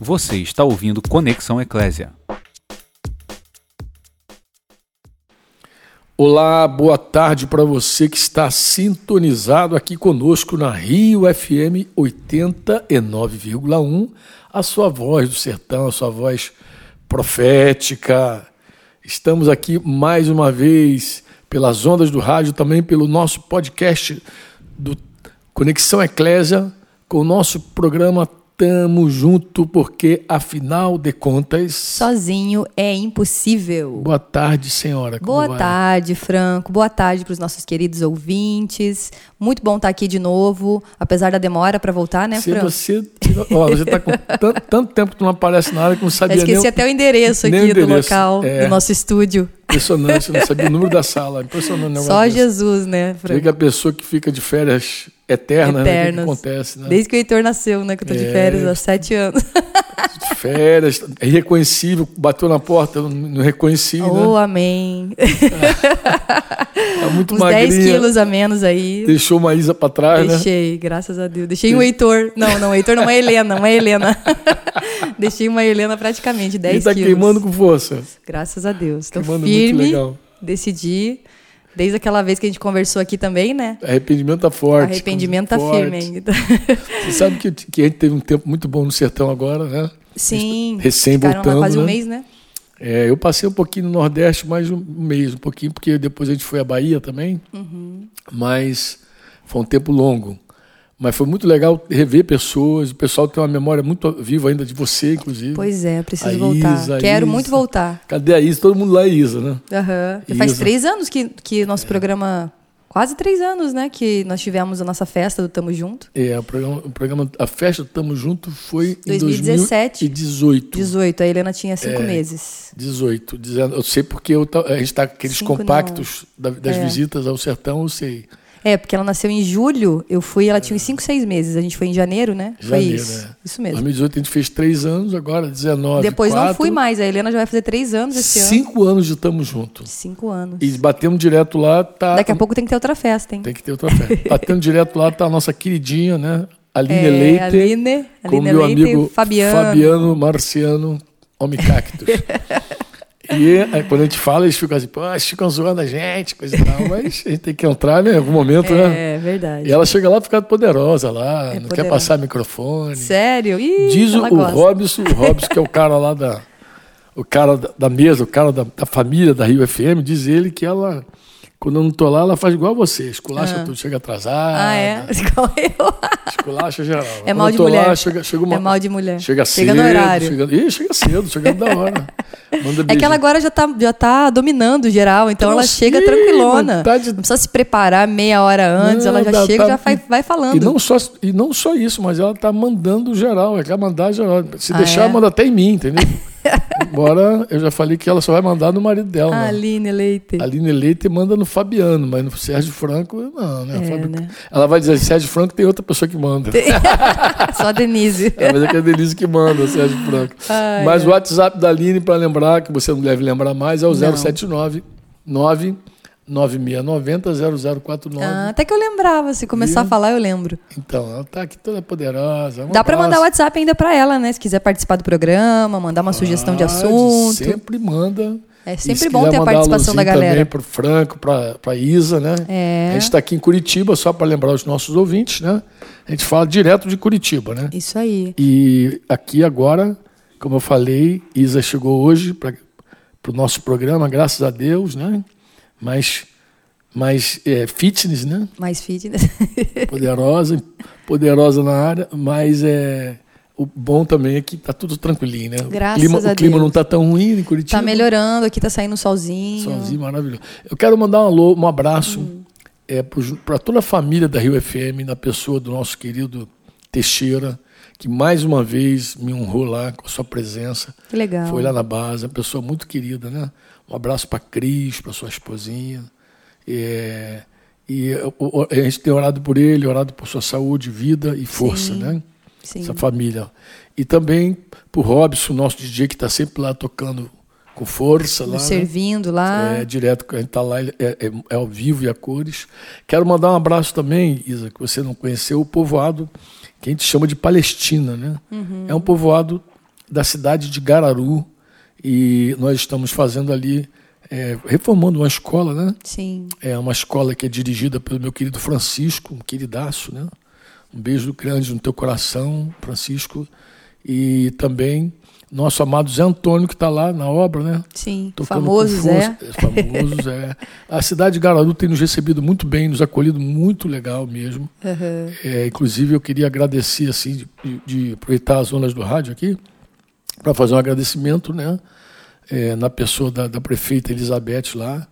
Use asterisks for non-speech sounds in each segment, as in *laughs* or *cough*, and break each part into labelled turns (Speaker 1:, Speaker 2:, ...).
Speaker 1: Você está ouvindo Conexão Eclésia.
Speaker 2: Olá, boa tarde para você que está sintonizado aqui conosco na Rio FM 89,1, a sua voz do sertão, a sua voz profética. Estamos aqui mais uma vez pelas ondas do rádio, também pelo nosso podcast do Conexão Eclésia, com o nosso programa Tamo junto, porque afinal de contas.
Speaker 3: Sozinho é impossível.
Speaker 2: Boa tarde, senhora.
Speaker 3: Como Boa vai? tarde, Franco. Boa tarde para os nossos queridos ouvintes. Muito bom estar tá aqui de novo, apesar da demora para voltar, né,
Speaker 2: Se
Speaker 3: Franco?
Speaker 2: Você, ó, você tá com *laughs* tanto, tanto, tempo que não aparece nada que não sabia
Speaker 3: Eu esqueci
Speaker 2: nem,
Speaker 3: até o endereço aqui
Speaker 2: endereço.
Speaker 3: do local, é. do nosso estúdio.
Speaker 2: Impressionante, não sabia o número da sala. Impressionante.
Speaker 3: Só Jesus, né,
Speaker 2: Franco? Chega a pessoa que fica de férias eterna,
Speaker 3: Eternas.
Speaker 2: né? O que acontece, né?
Speaker 3: Desde que o Heitor nasceu, né? Que eu tô de
Speaker 2: É.
Speaker 3: férias há sete anos.
Speaker 2: De férias, é irreconhecível, bateu na porta, não reconheci,
Speaker 3: Oh,
Speaker 2: né?
Speaker 3: amém.
Speaker 2: Tá muito
Speaker 3: Uns
Speaker 2: magrinha.
Speaker 3: 10 quilos a menos aí.
Speaker 2: Deixou uma Isa pra trás, né?
Speaker 3: Deixei, graças a Deus. Deixei um Heitor. Não, não, Heitor não, uma Helena, uma Helena. *laughs* Deixei uma Helena praticamente 10
Speaker 2: E tá
Speaker 3: quilos.
Speaker 2: queimando com força.
Speaker 3: Graças a Deus. Estou
Speaker 2: Queimando muito
Speaker 3: firme.
Speaker 2: legal.
Speaker 3: Decidi. Desde aquela vez que a gente conversou aqui também, né?
Speaker 2: Arrependimento tá forte.
Speaker 3: Arrependimento tá
Speaker 2: forte.
Speaker 3: firme ainda. *laughs*
Speaker 2: Você sabe que, que a gente teve um tempo muito bom no sertão agora, né?
Speaker 3: Sim.
Speaker 2: Recém voltando,
Speaker 3: quase um
Speaker 2: né?
Speaker 3: mês, né?
Speaker 2: É, eu passei um pouquinho no Nordeste, mais um mês, um pouquinho, porque depois a gente foi à Bahia também.
Speaker 3: Uhum.
Speaker 2: Mas foi um tempo longo. Mas foi muito legal rever pessoas. O pessoal tem uma memória muito viva ainda de você, inclusive.
Speaker 3: Pois é, preciso
Speaker 2: A
Speaker 3: voltar.
Speaker 2: Isa,
Speaker 3: Quero
Speaker 2: Isa.
Speaker 3: muito voltar.
Speaker 2: Cadê a Isa? Todo mundo lá é Isa, né?
Speaker 3: Aham. Faz três anos que, que nosso programa. Quase três anos, né? Que nós tivemos a nossa festa do Tamo Junto.
Speaker 2: É, o programa, o programa A Festa do Tamo Junto foi em
Speaker 3: 2017.
Speaker 2: 2018.
Speaker 3: 18. A Helena tinha cinco
Speaker 2: É.
Speaker 3: meses.
Speaker 2: 18. Dizendo, eu sei porque eu a gente está com aqueles
Speaker 3: Cinco
Speaker 2: compactos da- das
Speaker 3: É.
Speaker 2: visitas ao sertão, eu sei.
Speaker 3: É, porque ela nasceu em julho, eu fui, ela tinha uns 5, 6 meses. A gente foi em janeiro, né? foi
Speaker 2: Janeiro,
Speaker 3: isso.
Speaker 2: é.
Speaker 3: Isso mesmo.
Speaker 2: 2018 a gente fez três anos, agora 19.
Speaker 3: Depois não fui mais. A Helena já vai fazer três anos esse ano.
Speaker 2: Cinco anos de Tamo Junto.
Speaker 3: Cinco anos.
Speaker 2: E batemos direto lá, tá.
Speaker 3: Daqui a pouco tem que ter outra festa, hein?
Speaker 2: Tem que ter outra fé. *laughs* batendo direto lá, tá a nossa queridinha, né? Aline
Speaker 3: É,
Speaker 2: Leite.
Speaker 3: Aline,
Speaker 2: com
Speaker 3: Aline
Speaker 2: meu
Speaker 3: Leite
Speaker 2: amigo
Speaker 3: e Fabiano.
Speaker 2: Fabiano Marciano Homem Cactus. *laughs* e é, quando a gente fala, eles ficam assim, pô, eles ficam zoando a gente, coisa e tal, mas a gente tem que entrar né, em algum momento, né?
Speaker 3: É, verdade.
Speaker 2: E ela chega lá fica poderosa lá,
Speaker 3: É
Speaker 2: não quer
Speaker 3: poderosa.
Speaker 2: passar microfone.
Speaker 3: Sério? Ih,
Speaker 2: Diz o
Speaker 3: gosta.
Speaker 2: Robson, o Robson, que é o cara lá da. O cara da, da mesa, o cara da, da família da Rio FM, diz ele que ela, quando eu não tô lá, ela faz igual a você. Esculacha
Speaker 3: Ah.
Speaker 2: tudo, chega atrasada.
Speaker 3: Ah, é? *laughs* Igual eu.
Speaker 2: Esculacha geral.
Speaker 3: É mal de mulher.
Speaker 2: Lá, chega, chega uma,
Speaker 3: É mal de mulher.
Speaker 2: Chega cedo.
Speaker 3: Chega no horário.
Speaker 2: Chega, ih, chega cedo, chegando da hora. *laughs* Manda
Speaker 3: É que ela agora já tá, já tá dominando geral, então ela
Speaker 2: Nossa,
Speaker 3: chega
Speaker 2: ih,
Speaker 3: tranquilona.
Speaker 2: tá de-
Speaker 3: Não precisa se preparar meia hora antes,
Speaker 2: Não,
Speaker 3: ela já
Speaker 2: dá-
Speaker 3: chega e
Speaker 2: tá-
Speaker 3: já vai, vai falando.
Speaker 2: E não, só, e não só isso, mas ela tá mandando geral, ela quer mandar geral. Se
Speaker 3: Ah,
Speaker 2: deixar,
Speaker 3: é?
Speaker 2: manda até em mim, entendeu? Embora eu já falei que ela só vai mandar no marido dela.
Speaker 3: Ah,
Speaker 2: né?
Speaker 3: Aline Leite.
Speaker 2: A Aline Leite manda no Fabiano, mas no Sérgio Franco, não, né?
Speaker 3: É,
Speaker 2: Fábio-
Speaker 3: né?
Speaker 2: Ela vai dizer, Sérgio Franco tem outra pessoa que manda. *laughs*
Speaker 3: Só a Denise.
Speaker 2: Ela vai dizer que é a Denise que manda, Sérgio Franco.
Speaker 3: Ai,
Speaker 2: mas
Speaker 3: ai.
Speaker 2: o WhatsApp da Aline, para lembrar, que você não deve lembrar mais, é o
Speaker 3: Não.
Speaker 2: 079 9 9690 0049.
Speaker 3: Ah, até que eu lembrava, se começar a falar, eu lembro.
Speaker 2: Então, ela tá aqui toda poderosa. Um
Speaker 3: Dá pra mandar o. WhatsApp ainda pra ela, né? Se quiser participar do programa, mandar uma sugestão de assunto.
Speaker 2: Sempre manda.
Speaker 3: É
Speaker 2: E
Speaker 3: sempre
Speaker 2: se
Speaker 3: bom ter a participação da
Speaker 2: alôzinho
Speaker 3: galera.
Speaker 2: Também pro Franco, pra, pra Isa, né?
Speaker 3: É.
Speaker 2: A gente está aqui em Curitiba, só para lembrar os nossos ouvintes, né? A gente fala direto de Curitiba, né?
Speaker 3: Isso aí.
Speaker 2: E aqui agora, como eu falei, Isa chegou hoje para o nosso programa, graças a Deus, né? Mas, mas é, fitness, né?
Speaker 3: Mais fitness. *laughs*
Speaker 2: Poderosa, poderosa na área, mas é o bom também é que tá tudo tranquilinho, né?
Speaker 3: Graças
Speaker 2: o clima,
Speaker 3: a
Speaker 2: o clima
Speaker 3: Deus.
Speaker 2: não tá tão ruim em Curitiba.
Speaker 3: tá melhorando, aqui tá saindo solzinho.
Speaker 2: Sozinho, maravilhoso. Eu quero mandar um alô, um abraço
Speaker 3: Hum.
Speaker 2: é, para toda a família da Rio FM, na pessoa do nosso querido Teixeira, que mais uma vez me honrou lá com a sua presença.
Speaker 3: Que legal.
Speaker 2: Foi lá na base, uma pessoa muito querida, né? Um abraço para Cris, para sua esposinha. É, e a gente tem orado por ele, orado por sua saúde, vida e força,
Speaker 3: Sim.
Speaker 2: né?
Speaker 3: Sim.
Speaker 2: Essa família. E também por Robson, nosso DJ, que está sempre lá tocando com força lá. Né?
Speaker 3: servindo lá.
Speaker 2: É direto, a gente está lá, é, é- é ao vivo e a cores. Quero mandar um abraço também, Isa, que você não conheceu, o povoado que a gente chama de Palestina, né?
Speaker 3: Uhum.
Speaker 2: É um povoado da cidade de Gararu e nós estamos fazendo ali, é, reformando uma escola, né?
Speaker 3: Sim.
Speaker 2: É uma escola que é dirigida pelo meu querido Francisco, um queridaço, né? Um beijo grande no teu coração, Francisco. E também nosso amado Zé Antônio, que está lá na obra, né?
Speaker 3: Sim,
Speaker 2: Tocando
Speaker 3: famoso Zé.
Speaker 2: É, Famoso Zé. A cidade de Gararu tem nos recebido muito bem, nos acolhido muito legal mesmo.
Speaker 3: Aham.
Speaker 2: É, inclusive, eu queria agradecer, assim, de, de aproveitar as ondas do rádio aqui, para fazer um agradecimento, né? É, na pessoa da, da prefeita Elizabeth lá.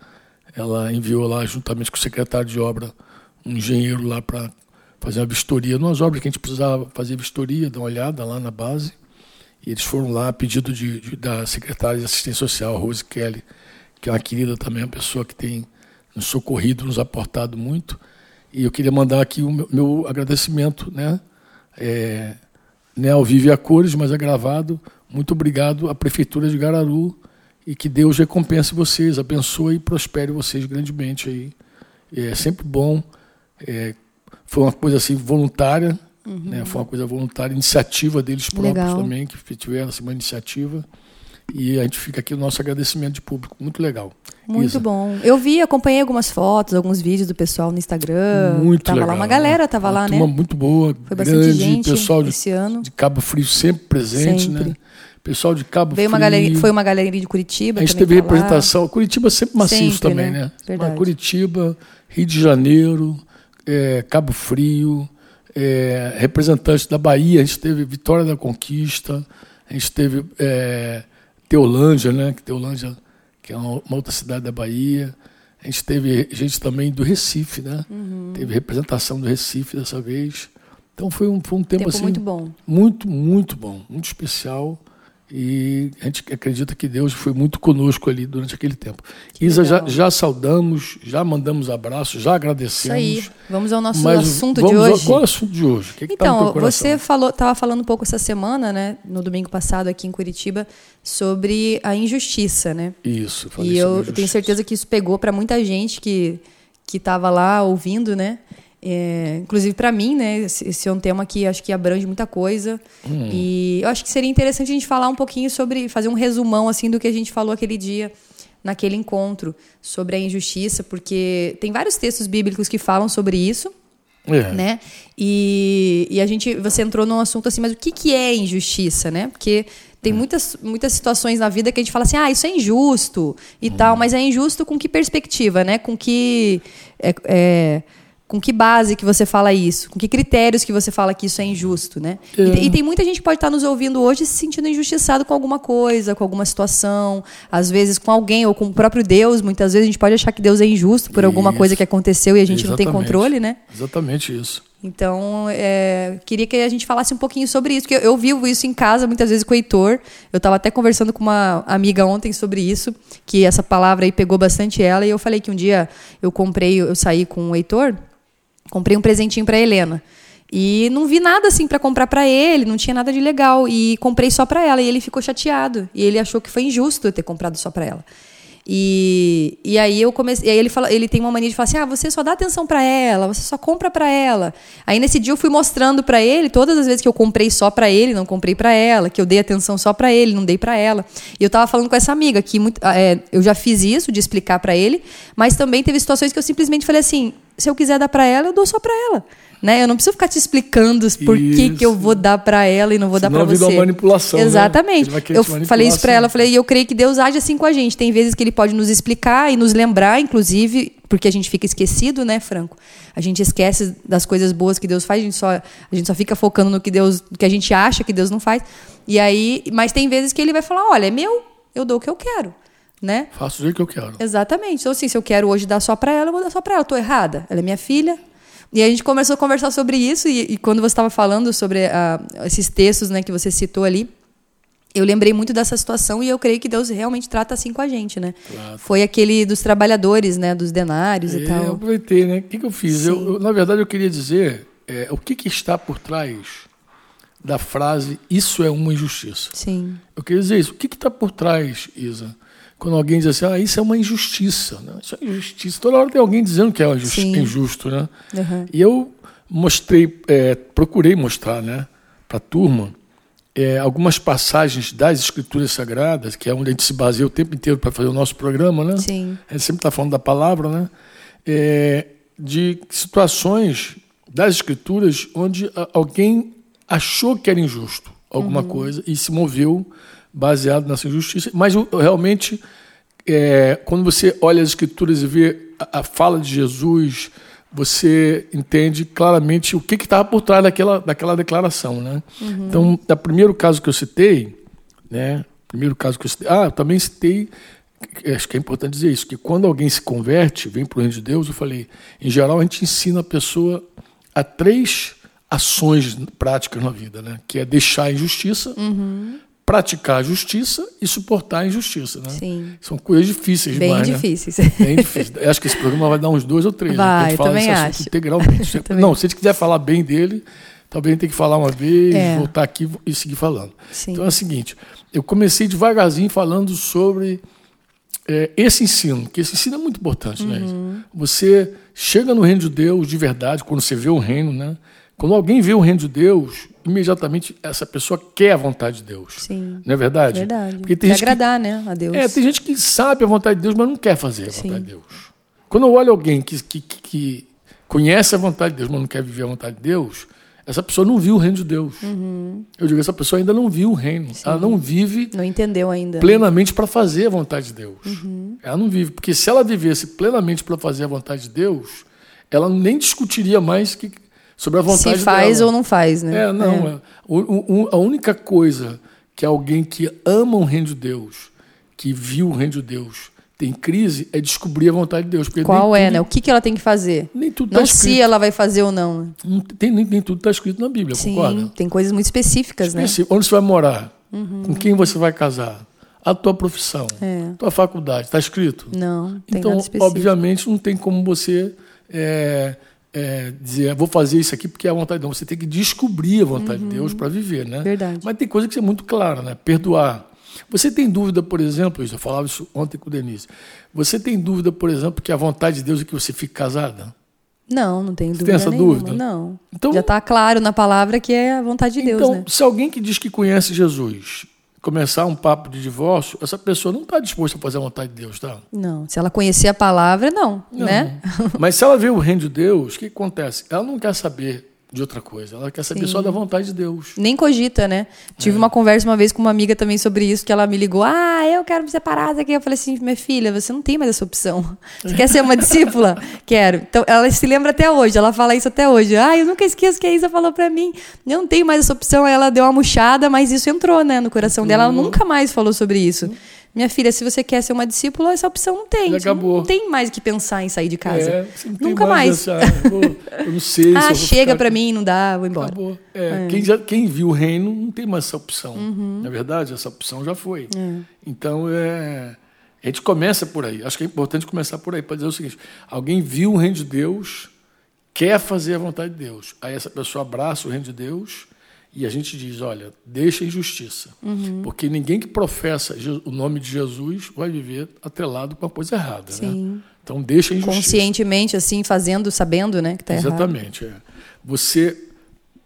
Speaker 2: Ela enviou lá, juntamente com o secretário de obra, um engenheiro lá para fazer uma vistoria, nas obras que a gente precisava fazer vistoria, dar uma olhada lá na base. E eles foram lá a pedido de, de- da secretária de assistência social, Rose Kelly, que é uma querida também, uma pessoa que tem nos socorrido, nos aportado muito. E eu queria mandar aqui o meu, meu agradecimento, né? É, né, ao vivo e a cores, mas é gravado. Muito obrigado à Prefeitura de Gararu e que Deus recompense vocês, abençoe e prospere vocês grandemente aí. É sempre bom. é, foi uma coisa assim voluntária, né? Foi uma coisa voluntária, iniciativa deles próprios
Speaker 3: Legal.
Speaker 2: também que tiveram assim, uma iniciativa. E a gente fica aqui o nosso agradecimento de público, muito legal.
Speaker 3: Muito
Speaker 2: Isa,
Speaker 3: bom. Eu vi, acompanhei algumas fotos, alguns vídeos do pessoal no Instagram.
Speaker 2: Muito
Speaker 3: tava
Speaker 2: legal.
Speaker 3: lá uma galera, tava
Speaker 2: uma
Speaker 3: lá, né?
Speaker 2: turma muito boa,
Speaker 3: Foi bastante
Speaker 2: grande,
Speaker 3: gente
Speaker 2: pessoal de,
Speaker 3: esse ano.
Speaker 2: de Cabo Frio sempre presente,
Speaker 3: Sempre.
Speaker 2: né? Pessoal de Cabo
Speaker 3: Veio uma
Speaker 2: Frio.
Speaker 3: galera, foi uma galerinha de Curitiba.
Speaker 2: A gente teve representação. Curitiba sempre maciço
Speaker 3: Sempre,
Speaker 2: também,
Speaker 3: né?
Speaker 2: né? Curitiba, Rio de Janeiro, é, Cabo Frio, é, representantes da Bahia, a gente teve Vitória da Conquista, a gente teve é, Teolândia, né? Que Teolândia, que é uma, uma outra cidade da Bahia. A gente teve gente também do Recife, né?
Speaker 3: Uhum.
Speaker 2: Teve representação do Recife dessa vez. Então foi um, foi um tempo,
Speaker 3: Tempo
Speaker 2: assim
Speaker 3: muito bom.
Speaker 2: muito, muito bom, muito especial. E a gente acredita que Deus foi muito conosco ali durante aquele tempo. Isa, já, já saudamos, já mandamos abraços, já
Speaker 3: Isso
Speaker 2: agradecemos.
Speaker 3: aí. Vamos ao nosso assunto de
Speaker 2: ao-
Speaker 3: hoje.
Speaker 2: Qual é o assunto de hoje? O que, que tá
Speaker 3: Então, você falou, estava falando um pouco essa semana, né, no domingo passado aqui em Curitiba, sobre a injustiça, né?
Speaker 2: Isso, falei
Speaker 3: E eu tenho certeza que isso pegou para muita gente que que estava lá ouvindo, né? É, inclusive para mim, né? Esse, é um tema que acho que abrange muita coisa.
Speaker 2: Hum.
Speaker 3: E eu acho que seria interessante a gente falar um pouquinho sobre, fazer um resumão assim do que a gente falou aquele dia naquele encontro sobre a injustiça, porque tem vários textos bíblicos que falam sobre isso
Speaker 2: É.
Speaker 3: né? E, e a gente, você entrou num assunto assim, mas o que, que é injustiça, né? Porque tem muitas, muitas situações na vida que a gente fala assim, ah, isso é injusto e tal, mas é injusto com que perspectiva, né? Com que é, é, com que base que você fala isso? Com que critérios que você fala que isso é injusto, né? E,
Speaker 2: É.
Speaker 3: e tem muita gente que pode estar nos ouvindo hoje se sentindo injustiçado com alguma coisa, com alguma situação, às vezes com alguém ou com o próprio Deus. Muitas vezes a gente pode achar que Deus é injusto por alguma
Speaker 2: Isso.
Speaker 3: coisa que aconteceu e a gente não tem
Speaker 2: Exatamente.
Speaker 3: controle, né?
Speaker 2: Exatamente isso.
Speaker 3: Então, é, queria que a gente falasse um pouquinho sobre isso, porque eu, eu vivo isso em casa muitas vezes com o Heitor. Eu estava até conversando com uma amiga ontem sobre isso, que essa palavra aí pegou bastante ela, e eu falei que um dia eu comprei, eu saí com o Heitor, comprei um presentinho para Helena. E não vi nada assim para comprar para ele, não tinha nada de legal e comprei só para ela e ele ficou chateado e ele achou que foi injusto eu ter comprado só para ela. E, e aí eu comecei, aí ele fala, ele tem uma mania de falar assim: "Ah, você só dá atenção para ela, você só compra para ela". Aí nesse dia eu fui mostrando para ele todas as vezes que eu comprei só para ele, não comprei para ela, que eu dei atenção só para ele, não dei para ela. E eu tava falando com essa amiga que muito, é, eu já fiz isso de explicar para ele, mas também teve situações que eu simplesmente falei assim: se eu quiser dar para ela, eu dou só para ela. Né? Eu não preciso ficar te explicando por que, que eu vou dar para ela e não vou dar
Speaker 2: Senão
Speaker 3: para
Speaker 2: vira
Speaker 3: você.
Speaker 2: uma manipulação, né?
Speaker 3: Exatamente.
Speaker 2: Querer
Speaker 3: Eu falei isso para
Speaker 2: assim.
Speaker 3: ela, eu falei, e eu creio que Deus age assim com a gente. Tem vezes que ele pode nos explicar e nos lembrar, inclusive, porque a gente fica esquecido, né, Franco? A gente esquece das coisas boas que Deus faz, a gente só, a gente só fica focando no que Deus, no que a gente acha que Deus não faz. E aí, mas tem vezes que ele vai falar, olha, é meu, eu dou o que eu quero, né?
Speaker 2: Faço do jeito que eu quero.
Speaker 3: Exatamente. Então, assim, se eu quero hoje dar só para ela, eu vou dar só para ela. Eu tô errada. Ela é minha filha. E a gente começou a conversar sobre isso. E, e quando você estava falando sobre ah, esses textos né, que você citou ali, eu lembrei muito dessa situação e eu creio que Deus realmente trata assim com a gente, né?
Speaker 2: Claro.
Speaker 3: Foi aquele dos trabalhadores, né? Dos denários e
Speaker 2: É, eu
Speaker 3: tal.
Speaker 2: aproveitei, né? O que, que eu fiz? Eu, eu, na verdade, eu queria dizer é, o que, que está por trás da frase isso é uma injustiça.
Speaker 3: Sim.
Speaker 2: Eu queria dizer isso. O que está por trás, Isa? Quando alguém diz assim, ah, isso é uma injustiça. Né? Isso é injustiça. Toda hora tem alguém dizendo que é injusto. Né?
Speaker 3: Uhum.
Speaker 2: E eu mostrei, é, procurei mostrar né, para a turma é, algumas passagens das Escrituras Sagradas, que é onde a gente se baseia o tempo inteiro para fazer o nosso programa, né?
Speaker 3: Sim.
Speaker 2: A gente sempre está falando da palavra, né? É, de situações das Escrituras onde alguém achou que era injusto alguma coisa e se moveu baseado nessa injustiça. Mas realmente, é, quando você olha as Escrituras e vê a, a fala de Jesus, você entende claramente o que estava por trás daquela, daquela declaração, né? Então, o primeiro caso que eu citei, né? Primeiro caso que eu citei, ah, eu também citei acho que é importante dizer isso, que quando alguém se converte, vem para o reino de Deus, eu falei, em geral a gente ensina a pessoa a três ações práticas na vida, né? Que é deixar a injustiça, praticar a justiça e suportar a injustiça, né?
Speaker 3: Sim.
Speaker 2: São coisas difíceis
Speaker 3: Bem
Speaker 2: demais, né?
Speaker 3: difíceis.
Speaker 2: Bem difícil. Eu acho que esse programa vai dar uns dois ou três. né?
Speaker 3: Vai,
Speaker 2: gente falar
Speaker 3: também acho.
Speaker 2: integralmente. *laughs*
Speaker 3: Também.
Speaker 2: Não, se a gente quiser falar bem dele, talvez tem que falar uma vez,
Speaker 3: É.
Speaker 2: voltar aqui e seguir falando.
Speaker 3: Sim.
Speaker 2: Então é o seguinte, eu comecei devagarzinho falando sobre é, esse ensino, que esse ensino é muito importante, né?
Speaker 3: Uhum.
Speaker 2: Você chega no reino de Deus de verdade, quando você vê o reino, né? Quando alguém vê o reino de Deus, imediatamente essa pessoa quer a vontade de Deus.
Speaker 3: Sim.
Speaker 2: Não é verdade?
Speaker 3: Verdade.
Speaker 2: Porque tem
Speaker 3: Quer
Speaker 2: gente que
Speaker 3: agradar, né, a Deus.
Speaker 2: é, tem gente que sabe a vontade de Deus, mas não quer fazer a
Speaker 3: Sim.
Speaker 2: vontade de Deus. Quando eu olho alguém que, que, que- conhece a vontade de Deus, mas não quer viver a vontade de Deus, essa pessoa não viu o reino de Deus.
Speaker 3: Uhum.
Speaker 2: Eu digo, essa pessoa ainda não viu o reino. Ela não vive
Speaker 3: Não entendeu ainda.
Speaker 2: plenamente para fazer a vontade de Deus.
Speaker 3: Uhum.
Speaker 2: Ela não vive. Porque se ela vivesse plenamente para fazer a vontade de Deus, ela nem discutiria mais que, sobre a vontade
Speaker 3: Se faz
Speaker 2: dela.
Speaker 3: ou não faz, né?
Speaker 2: É, não. é. O- o- a única coisa que alguém que ama o reino de Deus, que viu o reino de Deus, tem crise, é descobrir a vontade de Deus.
Speaker 3: Qual é,
Speaker 2: tudo,
Speaker 3: né? O que, que ela tem que fazer?
Speaker 2: Nem tudo
Speaker 3: Não
Speaker 2: está
Speaker 3: se ela vai fazer ou não.
Speaker 2: Não tem, nem, nem tudo está escrito na Bíblia,
Speaker 3: Sim,
Speaker 2: concorda?
Speaker 3: tem coisas muito específicas, né?
Speaker 2: Pense, onde você vai morar? Com quem você vai casar? A tua profissão,
Speaker 3: É.
Speaker 2: tua faculdade, está escrito?
Speaker 3: Não,
Speaker 2: Então,
Speaker 3: específico.
Speaker 2: obviamente, não tem como você é, é, dizer, vou fazer isso aqui porque é a vontade de Deus. Você tem que descobrir a vontade de Deus para viver, né?
Speaker 3: Uhum. Verdade.
Speaker 2: Mas tem coisa que é muito clara, né? Perdoar. Você tem dúvida, por exemplo, isso, eu falava isso ontem com o Denise. Você tem dúvida, por exemplo, que a vontade de Deus é que você fique casada?
Speaker 3: Não, não tenho
Speaker 2: Você
Speaker 3: dúvida
Speaker 2: tem essa
Speaker 3: nenhuma.
Speaker 2: dúvida?
Speaker 3: Não.
Speaker 2: Então-
Speaker 3: Já está claro na palavra que é a vontade de Deus,
Speaker 2: então,
Speaker 3: né?
Speaker 2: se alguém que diz que conhece Jesus começar um papo de divórcio, essa pessoa não está disposta a fazer a vontade de Deus, tá?
Speaker 3: Não. Se ela conhecer a palavra, não,
Speaker 2: Não.
Speaker 3: né?
Speaker 2: Mas se ela vê o reino de Deus, o que acontece? Ela não quer saber de outra coisa, ela quer saber
Speaker 3: Sim.
Speaker 2: só da vontade de Deus.
Speaker 3: Nem cogita, né? Tive
Speaker 2: É.
Speaker 3: uma conversa uma vez com uma amiga também sobre isso, que ela me ligou. Ah, eu quero me separar daqui. Eu falei assim, minha filha, você não tem mais essa opção. Você quer ser uma *laughs* discípula? Quero. Então, ela se lembra até hoje, ela fala isso até hoje. Ah, eu nunca esqueço que a Isa falou pra mim. Eu não tenho mais essa opção. Aí ela deu uma murchada, mas isso entrou, né, no coração dela. Ela nunca mais falou sobre isso. Minha filha, se você quer ser uma discípula, essa opção não tem.
Speaker 2: Já acabou.
Speaker 3: Não tem mais o que pensar em sair de casa.
Speaker 2: É,
Speaker 3: nunca mais.
Speaker 2: essa, ah, eu não sei *laughs* se
Speaker 3: Ah, chega
Speaker 2: aqui.
Speaker 3: mim, não dá, vou embora.
Speaker 2: Acabou. É, Quem, já, quem viu o reino não tem mais essa opção.
Speaker 3: Uhum.
Speaker 2: Na verdade, essa opção já foi. Então, é, a gente começa por aí. Acho que é importante começar por aí, para dizer o seguinte: alguém viu o reino de Deus, quer fazer a vontade de Deus. Aí essa pessoa abraça o reino de Deus e a gente diz: olha, deixa a injustiça.
Speaker 3: Uhum.
Speaker 2: Porque ninguém que professa o nome de Jesus vai viver atrelado com a coisa errada. Né? Então, deixa a injustiça.
Speaker 3: Conscientemente, assim, fazendo, sabendo, né, que tá errado.
Speaker 2: Exatamente. é. Você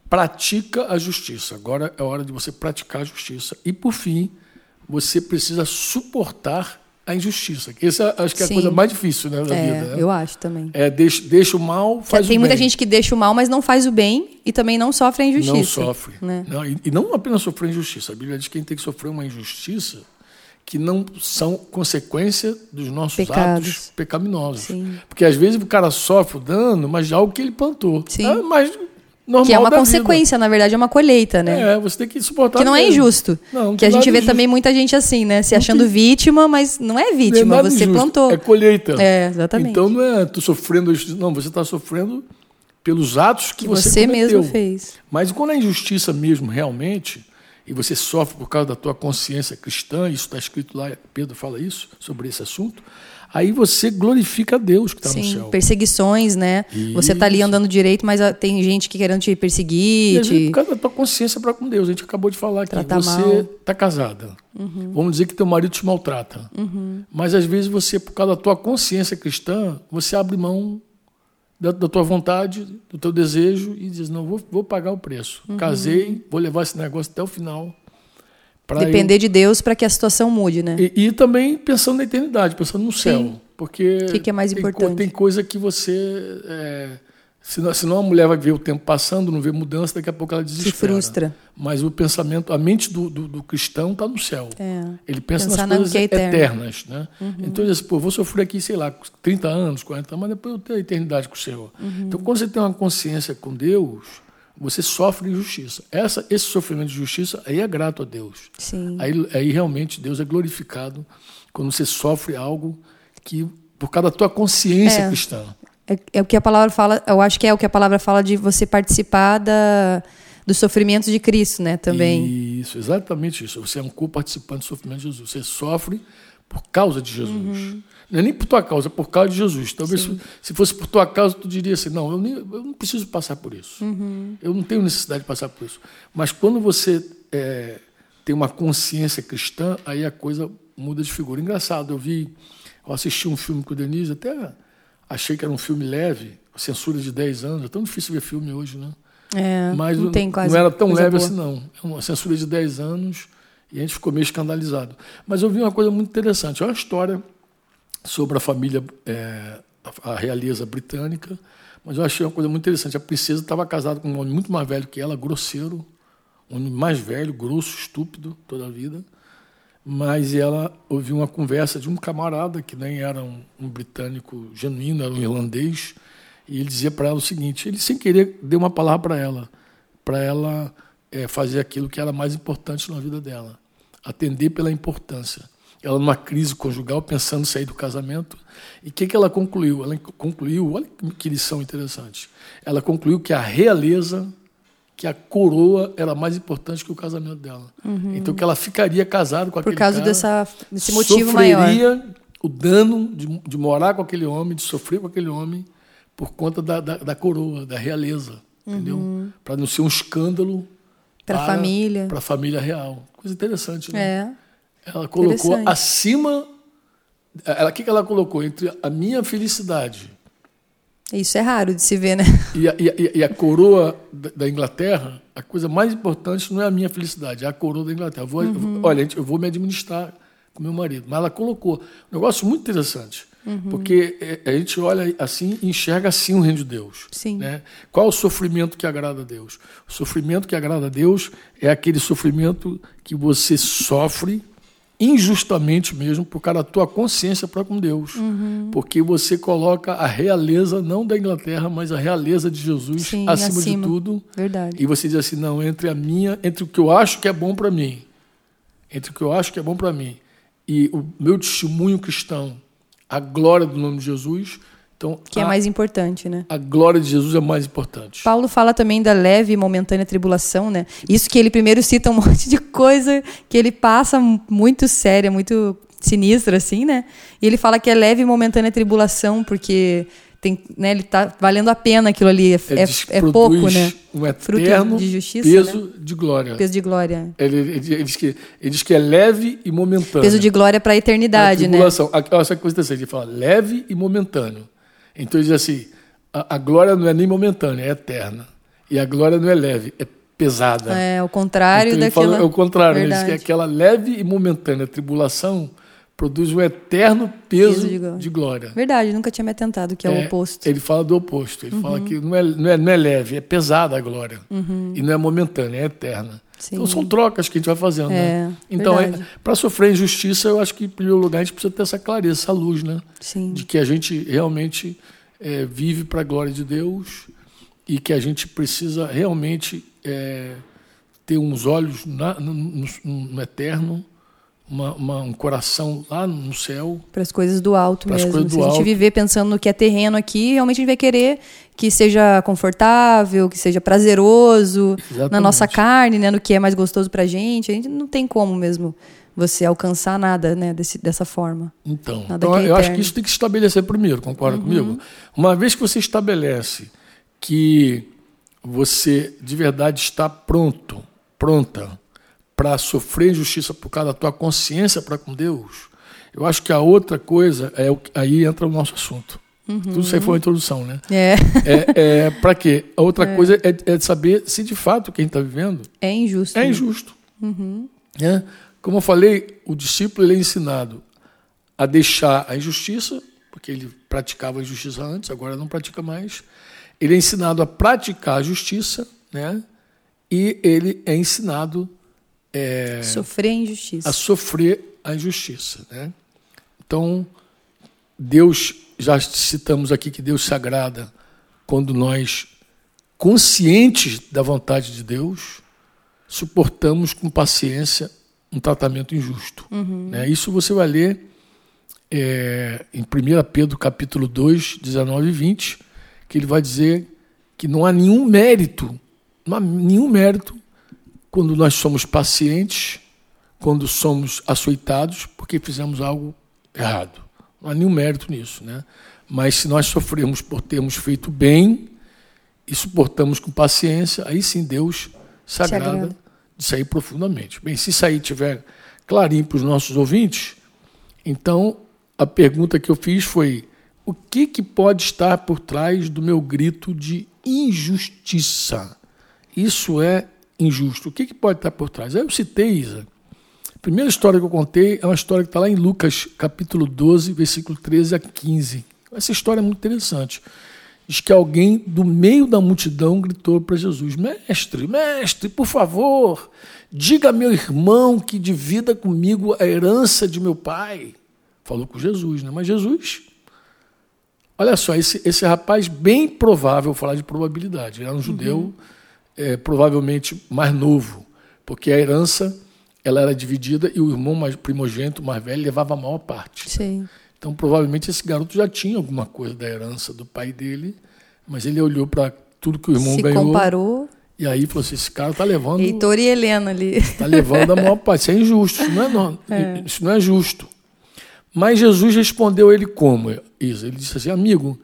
Speaker 2: pratica a justiça. Agora é hora de você praticar a justiça. E, por fim, você precisa suportar a injustiça. que Essa acho que é a
Speaker 3: Sim.
Speaker 2: coisa mais difícil né, da
Speaker 3: É,
Speaker 2: vida. né?
Speaker 3: eu acho também.
Speaker 2: É, deixa, deixa o mal, faz
Speaker 3: Tem
Speaker 2: o
Speaker 3: muita
Speaker 2: bem.
Speaker 3: gente que deixa o mal, mas não faz o bem e também não sofre a injustiça.
Speaker 2: não sofre.
Speaker 3: né?
Speaker 2: Não, e, e não apenas sofrer injustiça. A Bíblia diz que a gente tem que sofrer uma injustiça que não são consequência dos nossos
Speaker 3: Pecados.
Speaker 2: atos pecaminosos.
Speaker 3: Sim.
Speaker 2: Porque às vezes o cara sofre o dano, mas de algo que ele plantou.
Speaker 3: Sim.
Speaker 2: É mais normal
Speaker 3: Que é uma consequência, na verdade, é uma colheita,
Speaker 2: vida.
Speaker 3: né?
Speaker 2: É, você tem que suportar.
Speaker 3: Que não é
Speaker 2: mesmo.
Speaker 3: injusto.
Speaker 2: Não, não
Speaker 3: que a gente vê
Speaker 2: injusto.
Speaker 3: também muita gente assim, né? Se achando
Speaker 2: tem-
Speaker 3: vítima, mas não é
Speaker 2: Não é
Speaker 3: vítima, você
Speaker 2: injusto,
Speaker 3: plantou.
Speaker 2: É colheita.
Speaker 3: É, exatamente.
Speaker 2: Então não é tu sofrendo. Não, você está sofrendo pelos atos que,
Speaker 3: que
Speaker 2: você,
Speaker 3: você
Speaker 2: cometeu.
Speaker 3: mesmo fez.
Speaker 2: Mas quando é injustiça mesmo, realmente, e você sofre por causa da tua consciência cristã, isso está escrito lá, Pedro fala isso, sobre esse assunto, aí você glorifica a Deus que está no céu.
Speaker 3: perseguições, né? Você tá ali
Speaker 2: Isso.
Speaker 3: andando direito, mas ah, tem gente que querendo te
Speaker 2: E
Speaker 3: perseguir,
Speaker 2: às vezes,
Speaker 3: te...
Speaker 2: por causa da tua consciência para com Deus. A gente acabou de falar.
Speaker 3: Tratar
Speaker 2: você.
Speaker 3: Uhum.
Speaker 2: está casada. Vamos dizer que teu marido te maltrata. Mas às vezes você, por causa da tua consciência cristã, você abre mão da, da tua vontade, do teu desejo e diz: não, vou, vou pagar o preço.
Speaker 3: Uhum.
Speaker 2: Casei, vou levar esse negócio até o final.
Speaker 3: Depender de Deus para que a situação mude, né?
Speaker 2: eu- e, e também pensando na eternidade, pensando no céu.
Speaker 3: Sim.
Speaker 2: Porque
Speaker 3: O que que é mais
Speaker 2: tem, co-
Speaker 3: importante?
Speaker 2: tem coisa que você. É, senão, senão a mulher vai ver o tempo passando, não vê mudança, daqui a pouco ela
Speaker 3: Se
Speaker 2: desespera.
Speaker 3: frustra.
Speaker 2: Mas o pensamento, a mente do, do, do cristão está no céu.
Speaker 3: É.
Speaker 2: Ele pensa
Speaker 3: Pensar
Speaker 2: nas coisas
Speaker 3: é
Speaker 2: eternas. Né? Então ele diz assim, pô, vou sofrer aqui, sei lá, 30 anos, 40 anos, mas depois eu tenho a eternidade com o Senhor. Então quando você tem uma consciência com Deus, você sofre injustiça. Essa, esse sofrimento de justiça aí é grato a Deus.
Speaker 3: Sim.
Speaker 2: Aí, aí realmente Deus é glorificado quando você sofre algo que, por causa da tua consciência
Speaker 3: É.
Speaker 2: cristã.
Speaker 3: É, é o que a palavra fala, eu acho que é o que a palavra fala de você participar da, dos sofrimentos de Cristo, né? Também.
Speaker 2: Isso, exatamente isso. Você é um co-participante do sofrimento de Jesus. Você sofre por causa de Jesus.
Speaker 3: Uhum.
Speaker 2: Não é nem por tua causa, é por causa de Jesus. Talvez se, se fosse por tua causa, tu diria assim: não, eu, nem- eu não preciso passar por isso.
Speaker 3: Uhum.
Speaker 2: Eu não tenho necessidade de passar por isso. Mas quando você é, tem uma consciência cristã, aí a coisa muda de figura. Engraçado, eu vi, eu assisti um filme com o Denise, até achei que era um filme leve, censura de 10 anos. É tão difícil ver filme hoje, né?
Speaker 3: É,
Speaker 2: Mas
Speaker 3: não tem quase.
Speaker 2: não era tão leve
Speaker 3: boa.
Speaker 2: assim, não. É uma censura de 10 anos e a gente ficou meio escandalizado. Mas eu vi uma coisa muito interessante. É uma história sobre a família, é, a, realeza britânica, mas eu achei uma coisa muito interessante. A princesa estava casada com um homem muito mais velho que ela, grosseiro, um homem mais velho, grosso, estúpido toda a vida. Mas ela ouviu uma conversa de um camarada que nem era um, um britânico genuíno, era um irlandês, e ele dizia para ela o seguinte: ele sem querer deu uma palavra para ela, para ela eh, fazer aquilo que era mais importante na vida dela, atender pela importância. Ela numa crise conjugal, pensando em sair do casamento, e o que, que ela concluiu? Ela concluiu, olha que lição interessante. Ela concluiu que a realeza que a coroa era mais importante que o casamento dela. Então que ela ficaria casada com
Speaker 3: Por
Speaker 2: aquele
Speaker 3: causa
Speaker 2: cara,
Speaker 3: dessa, desse motivo maior.
Speaker 2: sofreria o dano de, de morar com aquele homem, de sofrer com aquele homem por conta da, da, da coroa, da realeza, entendeu? Para não ser um escândalo
Speaker 3: Uhum. Pra família.
Speaker 2: para a família real. Coisa interessante, né?
Speaker 3: É.
Speaker 2: Ela colocou acima ela, o que, que ela colocou? Entre a minha felicidade
Speaker 3: Isso é raro de se ver, né? *laughs*
Speaker 2: e a, e a- e a coroa da Inglaterra, a coisa mais importante não é a minha felicidade, é a coroa da Inglaterra. Eu vou- eu vou- olha, eu vou me administrar com meu marido. Mas ela colocou um negócio muito interessante, porque é, a gente olha assim e enxerga assim o reino de Deus.
Speaker 3: Sim.
Speaker 2: né? Qual o sofrimento que agrada a Deus? O sofrimento que agrada a Deus é aquele sofrimento que você sofre injustamente mesmo por causa da tua consciência para com Deus.
Speaker 3: Uhum.
Speaker 2: Porque você coloca a realeza, não da Inglaterra, mas a realeza de Jesus
Speaker 3: Sim,
Speaker 2: acima,
Speaker 3: acima.
Speaker 2: de tudo.
Speaker 3: Verdade.
Speaker 2: E você diz assim, não, entre a minha, entre o que eu acho que é bom para mim, entre o que eu acho que é bom para mim e o meu testemunho cristão, a glória do nome de Jesus, então
Speaker 3: Que é
Speaker 2: a,
Speaker 3: mais importante, né?
Speaker 2: a glória de Jesus é mais importante.
Speaker 3: Paulo fala também da leve e momentânea tribulação, né? Isso que ele primeiro cita um *laughs* monte de coisa que ele passa muito séria, muito sinistra, assim, né? E ele fala que é leve e momentânea tribulação, porque tem, né, ele tá valendo a pena aquilo ali. É, é,
Speaker 2: que
Speaker 3: é pouco, né?
Speaker 2: Um
Speaker 3: Fruto
Speaker 2: eterno
Speaker 3: de justiça,
Speaker 2: peso de glória.
Speaker 3: Peso de glória.
Speaker 2: Ele, ele- ele diz que, ele diz que é leve e momentâneo.
Speaker 3: Peso de glória para a eternidade,
Speaker 2: a
Speaker 3: né?
Speaker 2: tribulação. A- Olha essa coisa interessante, ele fala leve e momentâneo. Então ele diz assim, a, a glória não é nem momentânea, é eterna. E a glória não é leve, é pesada.
Speaker 3: É o contrário
Speaker 2: então
Speaker 3: daquela...
Speaker 2: fala, é o contrário, ele diz que aquela leve e momentânea tribulação produz um eterno peso,
Speaker 3: Peso de
Speaker 2: de,
Speaker 3: glória.
Speaker 2: glória.
Speaker 3: Verdade, nunca tinha me atentado, que é, o
Speaker 2: É,
Speaker 3: oposto.
Speaker 2: Ele fala do oposto. Ele
Speaker 3: Uhum.
Speaker 2: fala que não é, não, é, não é leve, é pesada a glória. E não é momentânea, é eterna.
Speaker 3: Sim.
Speaker 2: Então são trocas que a gente vai fazendo.
Speaker 3: É,
Speaker 2: né? Então,
Speaker 3: verdade.
Speaker 2: para sofrer injustiça, eu acho que, em primeiro lugar, a gente precisa ter essa clareza, essa luz, né?
Speaker 3: Sim.
Speaker 2: De que a gente realmente é, vive para a glória de Deus e que a gente precisa realmente é, ter uns olhos na- no, no- no eterno, uma- uma- um coração lá no céu.
Speaker 3: Para as coisas do alto mesmo.
Speaker 2: coisas
Speaker 3: Se a gente
Speaker 2: alto.
Speaker 3: viver pensando no que é terreno aqui, realmente a gente vai querer que seja confortável, que seja prazeroso na
Speaker 2: Exatamente.
Speaker 3: nossa carne, né, no que é mais gostoso pra gente. A gente não tem como mesmo você alcançar nada, né, desse, dessa forma.
Speaker 2: Então, então
Speaker 3: é
Speaker 2: eu acho que isso tem que se estabelecer primeiro, concorda comigo? Uma vez que você estabelece que você de verdade está pronto, pronta para sofrer injustiça por causa da tua consciência para com Deus, eu acho que a outra coisa é aí entra o nosso assunto. Tudo isso aí foi uma introdução, né?
Speaker 3: É,
Speaker 2: É, é, para quê? A outra *laughs* coisa é, é de saber se de fato quem está vivendo
Speaker 3: é injusto.
Speaker 2: é injusto. Né? Como eu falei, o discípulo ele é ensinado a deixar a injustiça, porque ele praticava a injustiça antes, agora não pratica mais. Ele é ensinado a praticar a justiça, né? e ele é ensinado é,
Speaker 3: Sofrer a injustiça.
Speaker 2: a sofrer a injustiça. Né? Então, Deus, já citamos aqui que Deus se agrada quando nós, conscientes da vontade de Deus, suportamos com paciência um tratamento injusto. Né? Isso você vai ler é, em 1 Pedro capítulo 2, 19 e 20, que ele vai dizer que não há nenhum mérito, não há nenhum mérito quando nós somos pacientes, quando somos açoitados porque fizemos algo errado. Não há nenhum mérito nisso. Né? Mas se nós sofremos por termos feito bem e suportamos com paciência, aí sim Deus se agrada, disso aí profundamente. Bem, se isso aí tiver clarinho para os nossos ouvintes, então a pergunta que eu fiz foi: o que, que pode estar por trás do meu grito de injustiça? Isso é injusto. O que, que pode estar por trás? Aí eu citei, Isa. A primeira história que eu contei é uma história que está lá em Lucas, capítulo 12, versículo 13 a 15. Essa história é muito interessante. Diz que alguém do meio da multidão gritou para Jesus: Mestre, mestre, por favor, diga a meu irmão que divida comigo a herança de meu pai. Falou com Jesus, né? Mas Jesus, olha só, esse, esse rapaz, bem provável, falar de probabilidade, era um judeu é, provavelmente mais novo, porque a herança ela era dividida e o irmão mais primogênito, mais velho, levava a maior parte.
Speaker 3: Sim.
Speaker 2: Então, provavelmente, esse garoto já tinha alguma coisa da herança do pai dele, mas ele olhou para tudo que o irmão
Speaker 3: Se
Speaker 2: ganhou
Speaker 3: comparou.
Speaker 2: e aí falou assim: esse cara está levando,
Speaker 3: Heitor e Helena ali.
Speaker 2: tá levando a maior *laughs* parte. Isso é injusto, isso não é, no- Isso não é justo. Mas Jesus respondeu ele como, Isa? Ele disse assim: amigo,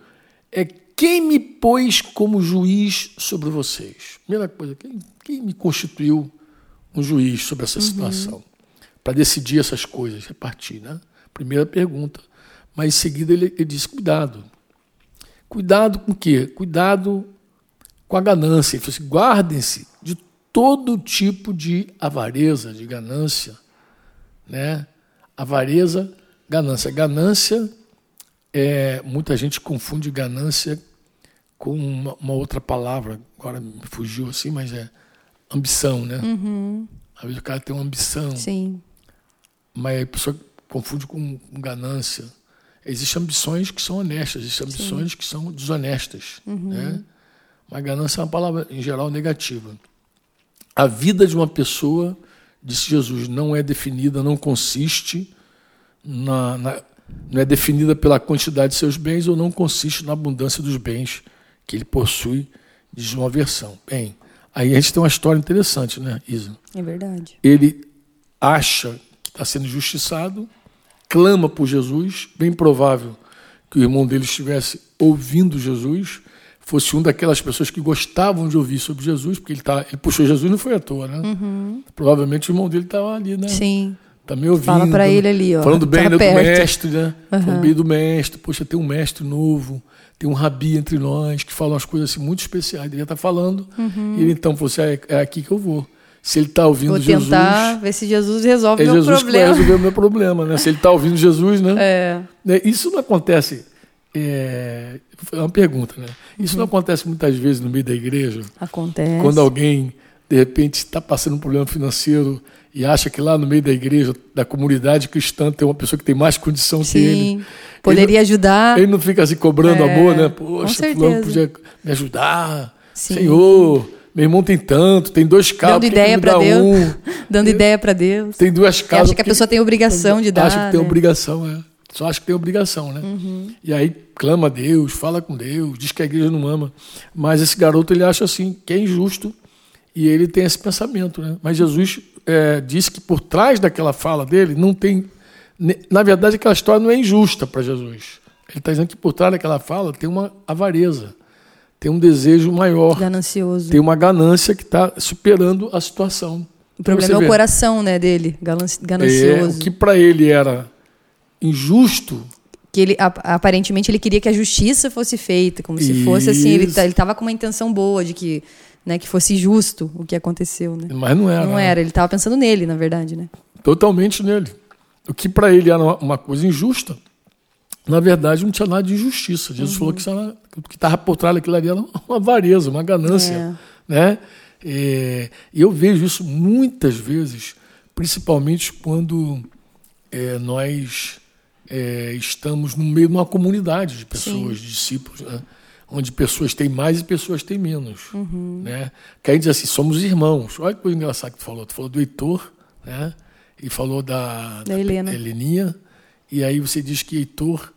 Speaker 2: é quem me pôs como juiz sobre vocês? Primeira coisa, quem, quem me constituiu um juiz sobre essa situação? Para decidir essas coisas, repartir, né? Primeira pergunta. Mas em seguida ele, ele disse: cuidado. Cuidado com o quê? Cuidado com a ganância. Ele falou assim: guardem-se de todo tipo de avareza, de ganância. Né? Avareza, ganância. Ganância, é, muita gente confunde ganância com uma, uma outra palavra, agora me fugiu assim, mas é ambição, né? Às vezes o cara tem uma ambição,
Speaker 3: Sim.
Speaker 2: mas a pessoa confunde com, com ganância. Existem ambições que são honestas, existem ambições que são desonestas. Né? Mas ganância é uma palavra, em geral, negativa. A vida de uma pessoa, disse Jesus, não é definida, não consiste na, na- não é definida pela quantidade de seus bens ou não consiste na abundância dos bens que ele possui, diz uma versão. Bem, aí a gente tem uma história interessante, né, Isa?
Speaker 3: É verdade.
Speaker 2: ele acha que está sendo injustiçado, clama por Jesus, bem provável que o irmão dele estivesse ouvindo Jesus, fosse um daquelas pessoas que gostavam de ouvir sobre Jesus, porque ele, tá, ele puxou Jesus não foi à toa, né? Provavelmente o irmão dele estava ali, né?
Speaker 3: Uhum. Sim.
Speaker 2: Também ouvindo.
Speaker 3: Fala pra ele ali, ó,
Speaker 2: Falando bem
Speaker 3: tá
Speaker 2: né, do mestre, né? Falando bem do mestre. Poxa, tem um mestre novo, tem um rabi entre nós que fala umas coisas assim, muito especiais. Ele devia estar falando. E ele então falou assim: "Ah, é, é aqui que eu vou. Se ele está ouvindo
Speaker 3: Vou
Speaker 2: Jesus.
Speaker 3: tentar ver se Jesus resolve
Speaker 2: É
Speaker 3: meu
Speaker 2: Jesus que vai
Speaker 3: problema.
Speaker 2: resolver o meu problema, né? Se ele está ouvindo Jesus, né?
Speaker 3: É.
Speaker 2: Né, Isso não acontece. É, é uma pergunta, né? Isso
Speaker 3: Uhum.
Speaker 2: não acontece muitas vezes no meio da igreja,
Speaker 3: Acontece.
Speaker 2: quando alguém de repente está passando um problema financeiro e acha que lá no meio da igreja, da comunidade cristã, tem uma pessoa que tem mais condição que ele.
Speaker 3: Sim. Poderia ajudar.
Speaker 2: Ele não fica assim cobrando
Speaker 3: É,
Speaker 2: amor, né? Poxa, fulano podia me ajudar.
Speaker 3: Sim.
Speaker 2: Senhor, meu irmão tem tanto, tem dois carros.
Speaker 3: Dando ideia
Speaker 2: dá
Speaker 3: Deus.
Speaker 2: Um? *laughs*
Speaker 3: Dando ideia pra Deus.
Speaker 2: Tem duas casas.
Speaker 3: acha que a pessoa tem obrigação de dar.
Speaker 2: Acha que tem
Speaker 3: né?
Speaker 2: obrigação, é. Só acha que tem obrigação, né?
Speaker 3: Uhum.
Speaker 2: E aí clama a Deus, fala com Deus, diz que a igreja não ama. Mas esse garoto ele acha assim que é injusto e ele tem esse pensamento, né? Mas Jesus é, disse que por trás daquela fala dele não tem, na verdade aquela história não é injusta para Jesus. Ele está dizendo que por trás daquela fala tem uma avareza, tem um desejo maior,
Speaker 3: Ganancioso.
Speaker 2: tem uma ganância que está superando a situação.
Speaker 3: O problema é o
Speaker 2: vê.
Speaker 3: coração, né, dele.
Speaker 2: É,
Speaker 3: Ganancioso.
Speaker 2: o que para ele era injusto,
Speaker 3: Porque ele aparentemente ele queria que a justiça fosse feita, como se fosse assim, ele,
Speaker 2: Isso.
Speaker 3: ta- ele tava com uma intenção boa de que, né, que fosse justo o que aconteceu, né?
Speaker 2: Mas não era.
Speaker 3: Não
Speaker 2: né?
Speaker 3: era, ele tava pensando nele, na verdade, né?
Speaker 2: Totalmente nele. O que para ele era uma, coisa injusta, na verdade não tinha nada de injustiça. Jesus
Speaker 3: Uhum.
Speaker 2: falou que isso era- que o que estava por trás daquilo ali era uma avareza, uma ganância. Né? É, E eu vejo isso muitas vezes, principalmente quando é, nós é, estamos no meio de uma comunidade de pessoas, de discípulos, né? Onde pessoas têm mais e pessoas têm menos.
Speaker 3: Uhum.
Speaker 2: Né? Que a gente diz assim, somos irmãos. Olha que coisa engraçada que tu falou. Tu falou do Heitor, né? e falou da,
Speaker 3: Da Helena.
Speaker 2: Heleninha, e aí você diz que Heitor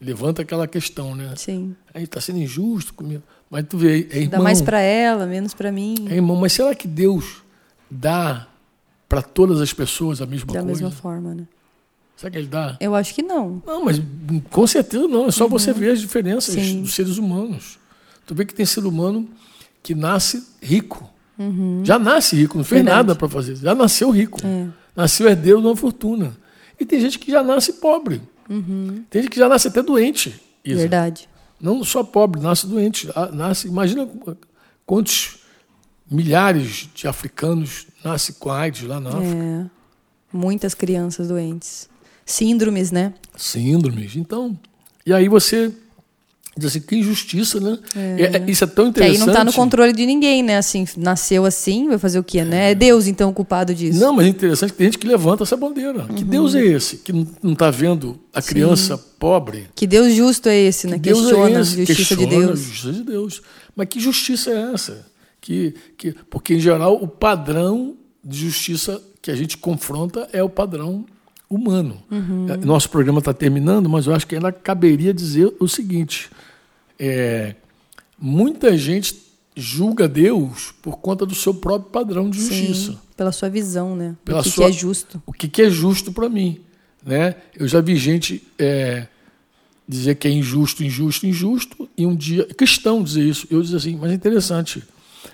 Speaker 2: levanta aquela questão, né?
Speaker 3: Sim.
Speaker 2: Aí está sendo injusto comigo. Mas tu vê, é irmão.
Speaker 3: Dá mais pra ela, menos pra mim.
Speaker 2: É irmão, mas será que Deus dá para todas as pessoas a mesma
Speaker 3: Da
Speaker 2: coisa?
Speaker 3: mesma forma, né?
Speaker 2: Será que ele dá?
Speaker 3: Eu acho que não.
Speaker 2: Não, mas com certeza não. É só você ver as diferenças
Speaker 3: Uhum. Sim.
Speaker 2: dos seres humanos. Tu vê que tem ser humano que nasce rico.
Speaker 3: Uhum.
Speaker 2: Já nasce rico, não fez
Speaker 3: Verdade.
Speaker 2: nada para fazer. Já nasceu rico.
Speaker 3: É.
Speaker 2: Nasceu herdeiro de uma fortuna. E tem gente que já nasce pobre. Tem gente que já nasce até doente. Isa.
Speaker 3: Uhum. Verdade.
Speaker 2: Não só pobre, nasce doente. Ah, Nasce, imagina quantos milhares de africanos nascem com AIDS lá na África.
Speaker 3: É. Muitas crianças doentes. Síndromes, né?
Speaker 2: Síndromes. Então, e aí você diz assim, que injustiça, né? É, é- isso é tão
Speaker 3: Que aí
Speaker 2: interessante.
Speaker 3: não tá no controle de ninguém, né? Assim, nasceu assim, vai fazer o quê, né? É Deus, então, o culpado disso.
Speaker 2: Não, mas é interessante que tem gente que levanta essa bandeira. Que
Speaker 3: Uhum.
Speaker 2: Deus é esse? Que não está vendo a criança pobre?
Speaker 3: Que Deus justo é esse, né?
Speaker 2: Deus
Speaker 3: Questiona
Speaker 2: é esse?
Speaker 3: justiça de
Speaker 2: Questiona
Speaker 3: Deus.
Speaker 2: a justiça de Deus. Mas que justiça é essa? Que, que, porque, em geral, o padrão de justiça que a gente confronta é o padrão humano.
Speaker 3: Uhum.
Speaker 2: É, Nosso programa está terminando, mas eu acho que ainda caberia dizer o seguinte: é, muita gente julga Deus por conta do seu próprio padrão de justiça
Speaker 3: Sim, pela sua visão, né?
Speaker 2: Pela
Speaker 3: o que,
Speaker 2: sua-
Speaker 3: que é justo.
Speaker 2: o que, que é justo para mim. Né? Eu já vi gente é, dizer que é injusto, injusto, injusto, e um dia. Cristão dizer isso. Eu dizer assim, mas é interessante.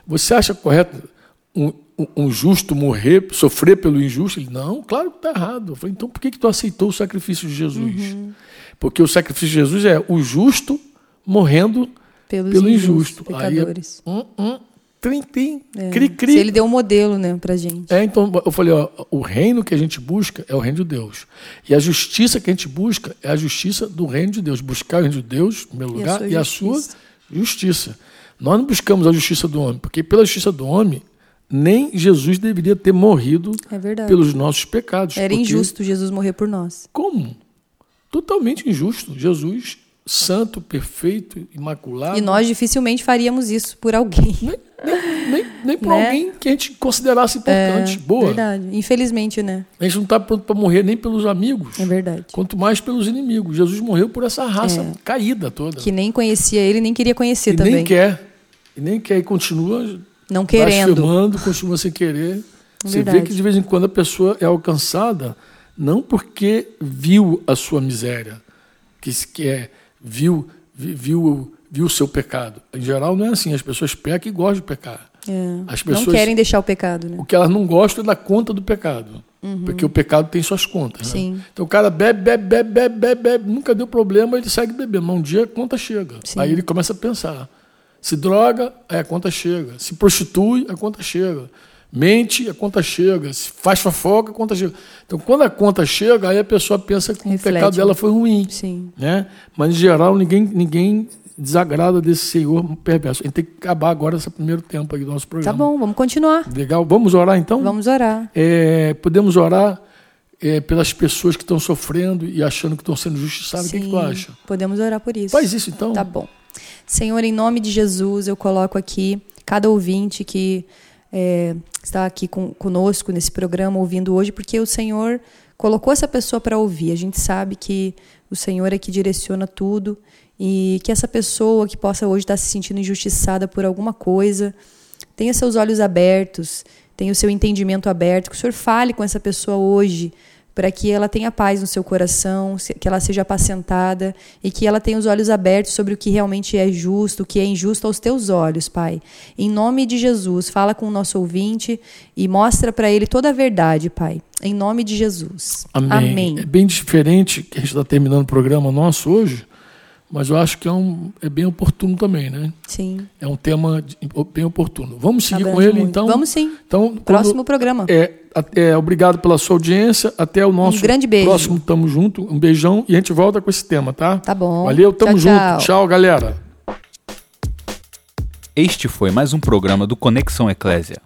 Speaker 2: Você acha correto um, um- justo morrer, sofrer pelo injusto? Ele, não, claro que está errado. Eu falei, então por que, que tu aceitou o sacrifício de Jesus? Porque o sacrifício de Jesus é o justo morrendo
Speaker 3: Pelos
Speaker 2: pelo injusto. Aí é,
Speaker 3: pecadores.
Speaker 2: hum, hum, trim, trim,
Speaker 3: É.
Speaker 2: cri, cri.
Speaker 3: Se ele deu um modelo, né, pra gente.
Speaker 2: É, então eu falei, ó, o reino que a gente busca é o reino de Deus. E a justiça que a gente busca é a justiça do reino de Deus. Buscar o reino de Deus, em primeiro
Speaker 3: E a
Speaker 2: lugar,
Speaker 3: sua
Speaker 2: e a sua
Speaker 3: justiça.
Speaker 2: justiça. Nós não buscamos a justiça do homem, porque pela justiça do homem, nem Jesus deveria ter morrido
Speaker 3: É
Speaker 2: pelos nossos pecados.
Speaker 3: Era injusto Jesus morrer por nós.
Speaker 2: Como? Totalmente injusto. Jesus, santo, perfeito, imaculado.
Speaker 3: E nós dificilmente faríamos isso por alguém.
Speaker 2: Nem, nem, nem, nem por
Speaker 3: Né?
Speaker 2: alguém que a gente considerasse importante. Boa.
Speaker 3: Verdade. Infelizmente, né?
Speaker 2: A gente não está pronto para morrer nem pelos amigos.
Speaker 3: É verdade.
Speaker 2: Quanto mais pelos inimigos. Jesus morreu por essa raça
Speaker 3: É.
Speaker 2: caída toda.
Speaker 3: Que nem conhecia ele, nem queria conhecer
Speaker 2: e
Speaker 3: também.
Speaker 2: nem quer. E nem quer. E continua
Speaker 3: Não querendo.
Speaker 2: blasfemando, continua sem querer. Você vê que de vez em quando a pessoa é alcançada não porque viu a sua miséria, que, é, viu, vi- viu, viu o seu pecado. Em geral não é assim. As pessoas pecam e gostam de pecar.
Speaker 3: É.
Speaker 2: As
Speaker 3: Não
Speaker 2: pessoas-
Speaker 3: querem deixar o pecado, né?
Speaker 2: O que elas não gostam é da conta do pecado. Porque o pecado tem suas contas. né?
Speaker 3: Uhum.
Speaker 2: Então o cara bebe, bebe, bebe, bebe, bebe, bebe, nunca deu problema, ele segue bebendo. Mas um dia a conta chega.
Speaker 3: Sim.
Speaker 2: Aí ele começa a pensar. Se droga, aí a conta chega. Se prostitui, a conta chega. Mente, a conta chega. Se faz fofoca, a conta chega. Então, quando a conta chega, aí a pessoa pensa que
Speaker 3: Reflete,
Speaker 2: o pecado dela
Speaker 3: né?
Speaker 2: foi ruim.
Speaker 3: Sim.
Speaker 2: Né? Mas, em geral, ninguém, ninguém desagrada desse Senhor perverso. A gente tem que acabar agora esse primeiro tempo aí do nosso
Speaker 3: Tá
Speaker 2: programa.
Speaker 3: bom, vamos continuar.
Speaker 2: Legal? Vamos orar então?
Speaker 3: Vamos orar.
Speaker 2: É, podemos orar é, pelas pessoas que estão sofrendo e achando que estão sendo justiçadas. O que, que tu acha?
Speaker 3: Podemos orar por isso.
Speaker 2: Faz isso então.
Speaker 3: Tá bom. Senhor, em nome de Jesus, eu coloco aqui cada ouvinte que é, está aqui com, conosco nesse programa ouvindo hoje, porque o Senhor colocou essa pessoa para ouvir. A gente sabe que o Senhor é que direciona tudo e que essa pessoa que possa hoje estar se sentindo injustiçada por alguma coisa, tenha seus olhos abertos, tenha o seu entendimento aberto, que o Senhor fale com essa pessoa hoje, para que ela tenha paz no seu coração, que ela seja apacentada e que ela tenha os olhos abertos sobre o que realmente é justo, o que é injusto aos teus olhos, Pai. Em nome de Jesus, fala com o nosso ouvinte e mostra para ele toda a verdade, Pai. Em nome de Jesus.
Speaker 2: Amém.
Speaker 3: Amém.
Speaker 2: É bem diferente que a gente está terminando o programa nosso hoje, mas eu acho que é, um, é bem oportuno também, né?
Speaker 3: Sim.
Speaker 2: É um tema de- bem oportuno. Vamos seguir
Speaker 3: Abrange
Speaker 2: com ele,
Speaker 3: muito.
Speaker 2: então?
Speaker 3: Vamos sim.
Speaker 2: Então, quando-
Speaker 3: Próximo programa.
Speaker 2: É, é, obrigado pela sua audiência. Até o nosso
Speaker 3: Um grande beijo.
Speaker 2: próximo Tamo Junto. Um beijão e a gente volta com esse tema, tá?
Speaker 3: Tá bom.
Speaker 2: Valeu, tamo
Speaker 3: Tchau,
Speaker 2: junto.
Speaker 3: tchau.
Speaker 2: tchau galera.
Speaker 1: Este foi mais um programa do Conexão Eclésia.